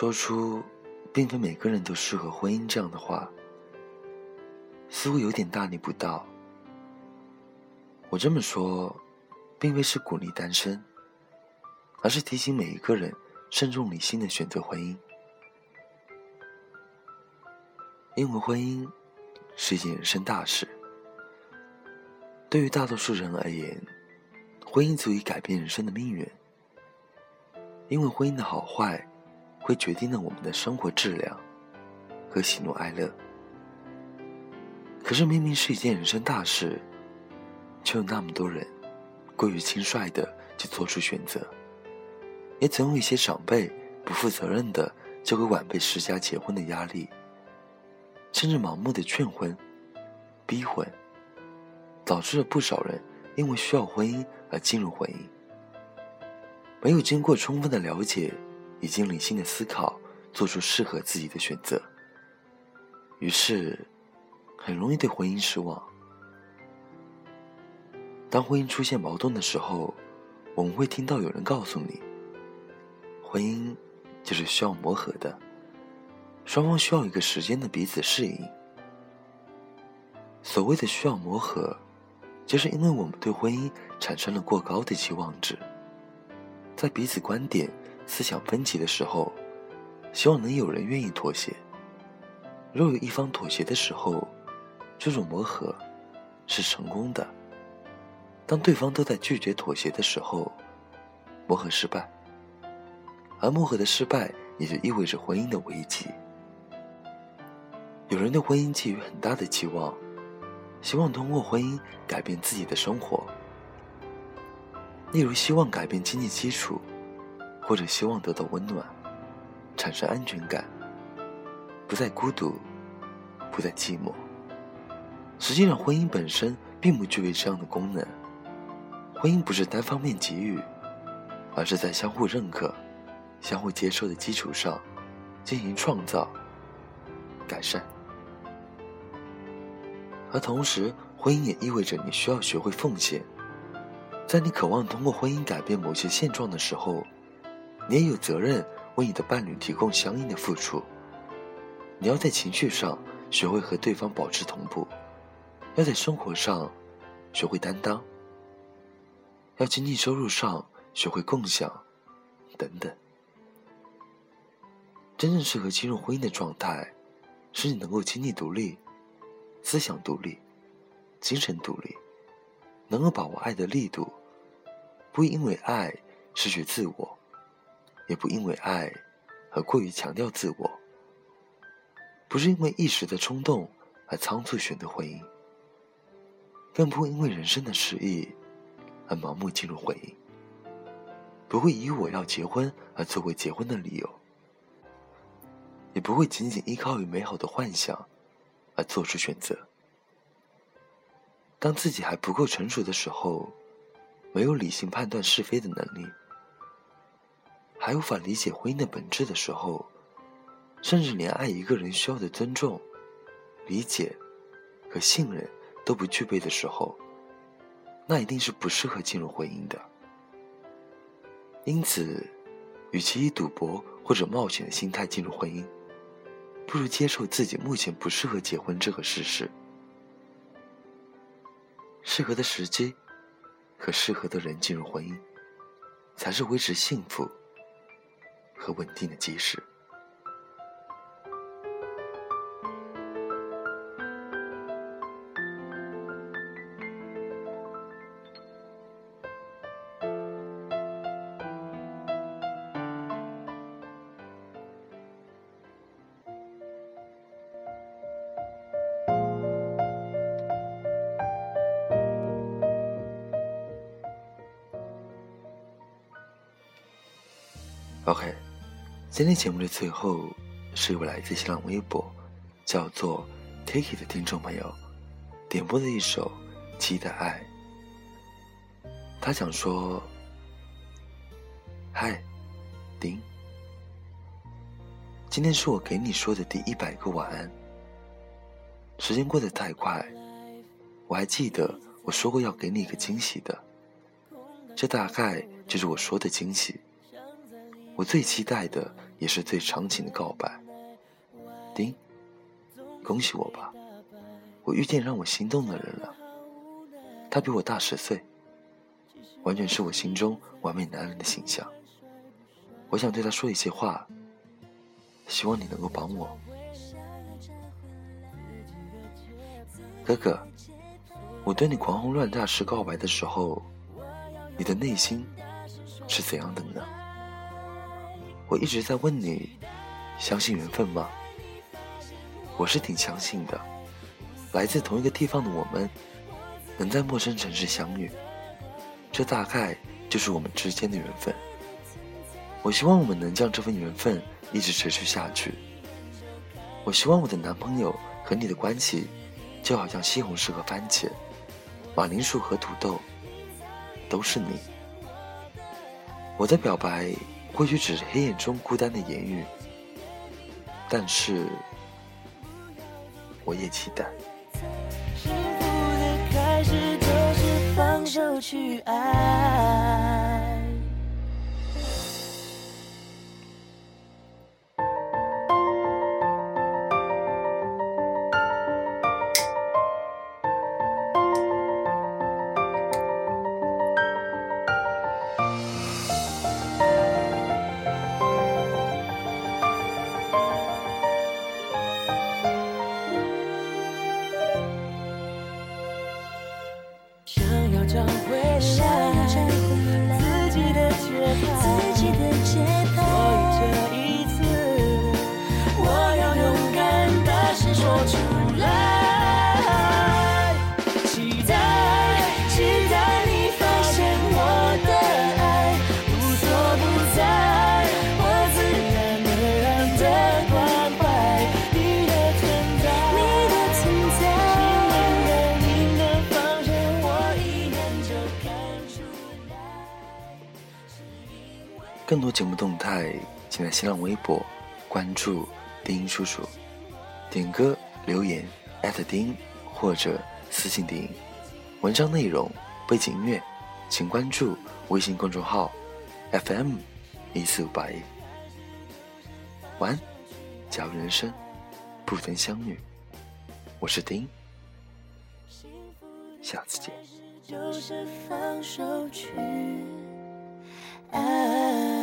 说出“并非每个人都适合婚姻”这样的话，似乎有点大逆不道。我这么说，并非是鼓励单身，而是提醒每一个人慎重理性的选择婚姻，因为婚姻是一件人生大事。对于大多数人而言，婚姻足以改变人生的命运。因为婚姻的好坏，会决定了我们的生活质量和喜怒哀乐。可是明明是一件人生大事，却有那么多人过于轻率的就做出选择，也总有一些长辈不负责任的就给晚辈施加结婚的压力，甚至盲目的劝婚、逼婚。导致了不少人因为需要婚姻而进入婚姻，没有经过充分的了解，已经理性的思考，做出适合自己的选择，于是很容易对婚姻失望。当婚姻出现矛盾的时候，我们会听到有人告诉你，婚姻就是需要磨合的，双方需要一个时间的彼此适应。所谓的需要磨合。就是因为我们对婚姻产生了过高的期望值，在彼此观点、思想分歧的时候，希望能有人愿意妥协。若有一方妥协的时候，这种磨合是成功的；当对方都在拒绝妥协的时候，磨合失败。而磨合的失败，也就意味着婚姻的危机。有人对婚姻寄予很大的期望。希望通过婚姻改变自己的生活，例如希望改变经济基础，或者希望得到温暖，产生安全感，不再孤独，不再寂寞。实际上，婚姻本身并不具备这样的功能。婚姻不是单方面给予，而是在相互认可、相互接受的基础上进行创造、改善。而同时，婚姻也意味着你需要学会奉献。在你渴望通过婚姻改变某些现状的时候，你也有责任为你的伴侣提供相应的付出。你要在情绪上学会和对方保持同步，要在生活上学会担当，要经济收入上学会共享，等等。真正适合进入婚姻的状态，是你能够经济独立。思想独立，精神独立，能够把握爱的力度，不因为爱失去自我，也不因为爱而过于强调自我，不是因为一时的冲动而仓促选择婚姻，更不会因为人生的失意而盲目进入婚姻，不会以我要结婚而作为结婚的理由，也不会仅仅依靠于美好的幻想。而做出选择。当自己还不够成熟的时候，没有理性判断是非的能力，还无法理解婚姻的本质的时候，甚至连爱一个人需要的尊重、理解和信任都不具备的时候，那一定是不适合进入婚姻的。因此，与其以赌博或者冒险的心态进入婚姻，不如接受自己目前不适合结婚这个事实。适合的时机和适合的人进入婚姻，才是维持幸福和稳定的基石。OK，今天节目的最后是一位来自新浪微博叫做 Takey 的听众朋友点播的一首《期待爱》。他想说：“嗨，丁，今天是我给你说的第一百个晚安。时间过得太快，我还记得我说过要给你一个惊喜的，这大概就是我说的惊喜。”我最期待的也是最长情的告白。丁，恭喜我吧，我遇见让我心动的人了。他比我大十岁，完全是我心中完美男人的形象。我想对他说一些话，希望你能够帮我。哥哥，我对你狂轰乱炸式告白的时候，你的内心是怎样的呢？我一直在问你，相信缘分吗？我是挺相信的。来自同一个地方的我们，能在陌生城市相遇，这大概就是我们之间的缘分。我希望我们能将这份缘分一直持续下去。我希望我的男朋友和你的关系，就好像西红柿和番茄，马铃薯和土豆，都是你。我的表白。或许只是黑夜中孤单的言语，但是我也期待。幸福的开始就是放手去爱。更多节目动态，请在新浪微博关注丁叔叔，点歌留言艾特丁或者私信丁。文章内容、背景音乐，请关注微信公众号 FM 一四五八一。晚安，假如人生不曾相遇，我是丁，下次见。爱。